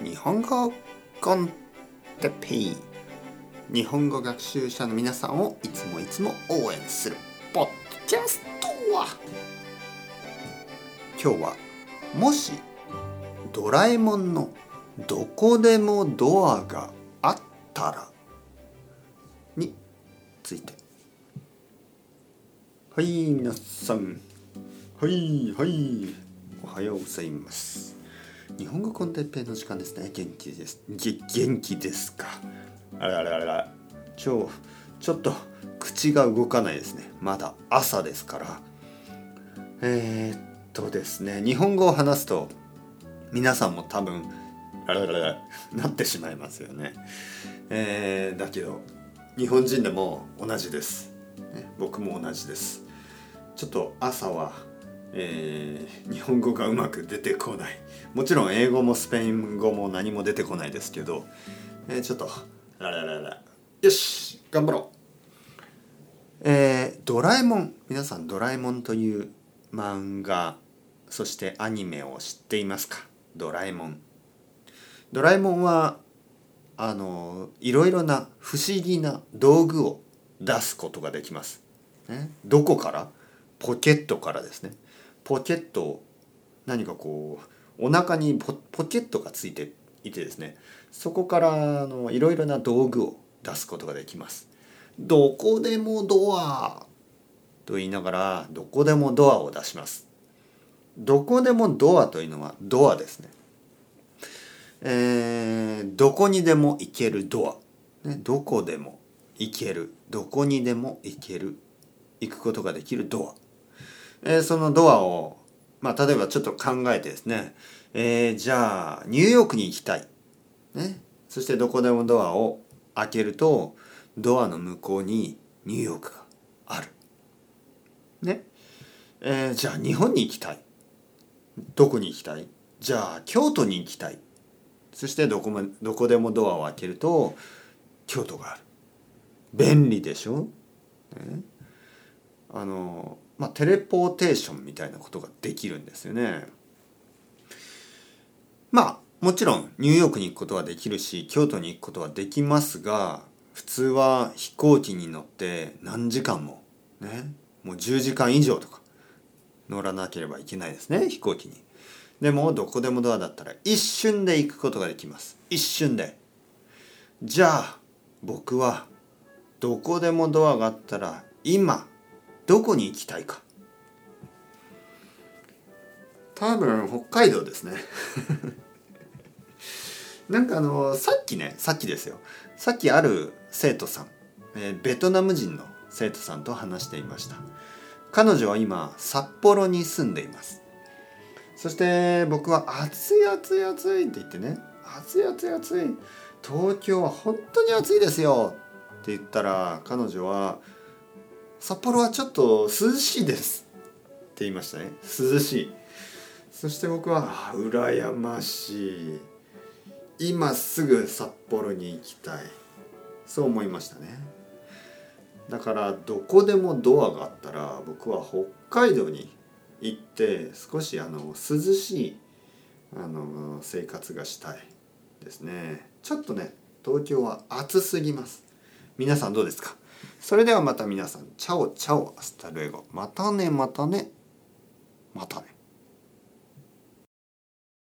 日本語コンテペイ日本語学習者の皆さんをいつもいつも応援するポッドキャストは。今日はもしドラえもんのどこでもドアがあったらについて。はい皆さん。はいはい。おはようございます。日本語コンテッペの時間ですね。元気です。元気ですか。あらあらあら。今日ちょっと口が動かないですね。まだ朝ですから。えー、っとですね。日本語を話すと皆さんも多分あららららなってしまいますよね。えー、だけど日本人でも同じです、ね、僕も同じです。ちょっと朝はえー日本語がうまく出てこない。もちろん英語もスペイン語も何も出てこないですけど、えーちょっとララララ。よし頑張ろう。えードラえもん。皆さんドラえもんという漫画そしてアニメを知っていますか？ドラえもん。ドラえもんはあのいろいろな不思議な道具を出すことができます、ね、どこから？ポケットからですね。ポケット何かこうお腹にポ、ポケットがついていてですねそこからあのいろいろな道具を出すことができます。どこでもドアと言いながらどこでもドアを出します。どこでもドアというのはドアですね。えーどこにでも行けるドア、ね、どこでも行ける。どこにでも行ける。行くことができるドア。えーそのドアを、まあ、例えばちょっと考えてですね、えーじゃあニューヨークに行きたい、ね、そしてどこでもドアを開けるとドアの向こうにニューヨークがある。ね。えーじゃあ日本に行きたい。どこに行きたい？じゃあ京都に行きたい。そしてどこもどこでもドアを開けると京都がある。便利でしょ、ね、あのまあテレポーテーションみたいなことができるんですよね。まあもちろんニューヨークに行くことはできるし京都に行くことはできますが普通は飛行機に乗って何時間もねもう10時間以上とか乗らなければいけないですね飛行機に。でもどこでもドアだったら一瞬で行くことができます。一瞬で。じゃあ僕はどこでもドアがあったら今どこに行きたいか。多分北海道ですね。なんかあのさっきねさっきですよ。さっきある生徒さん、えーベトナム人の生徒さんと話していました。彼女は今札幌に住んでいます。そして僕は暑い暑い暑いって言ってね暑い暑い暑い東京は本当に暑いですよって言ったら彼女は札幌はちょっと涼しいですって言いましたね。涼しい。そして僕は羨ましい。今すぐ札幌に行きたい。そう思いましたね。だからどこでもドアがあったら僕は北海道に行って少しあの涼しいあの生活がしたいですね。ちょっとね東京は暑すぎます。皆さんどうですか？それではまた皆さん。 Chao chao hasta luego。またねまたね。またね。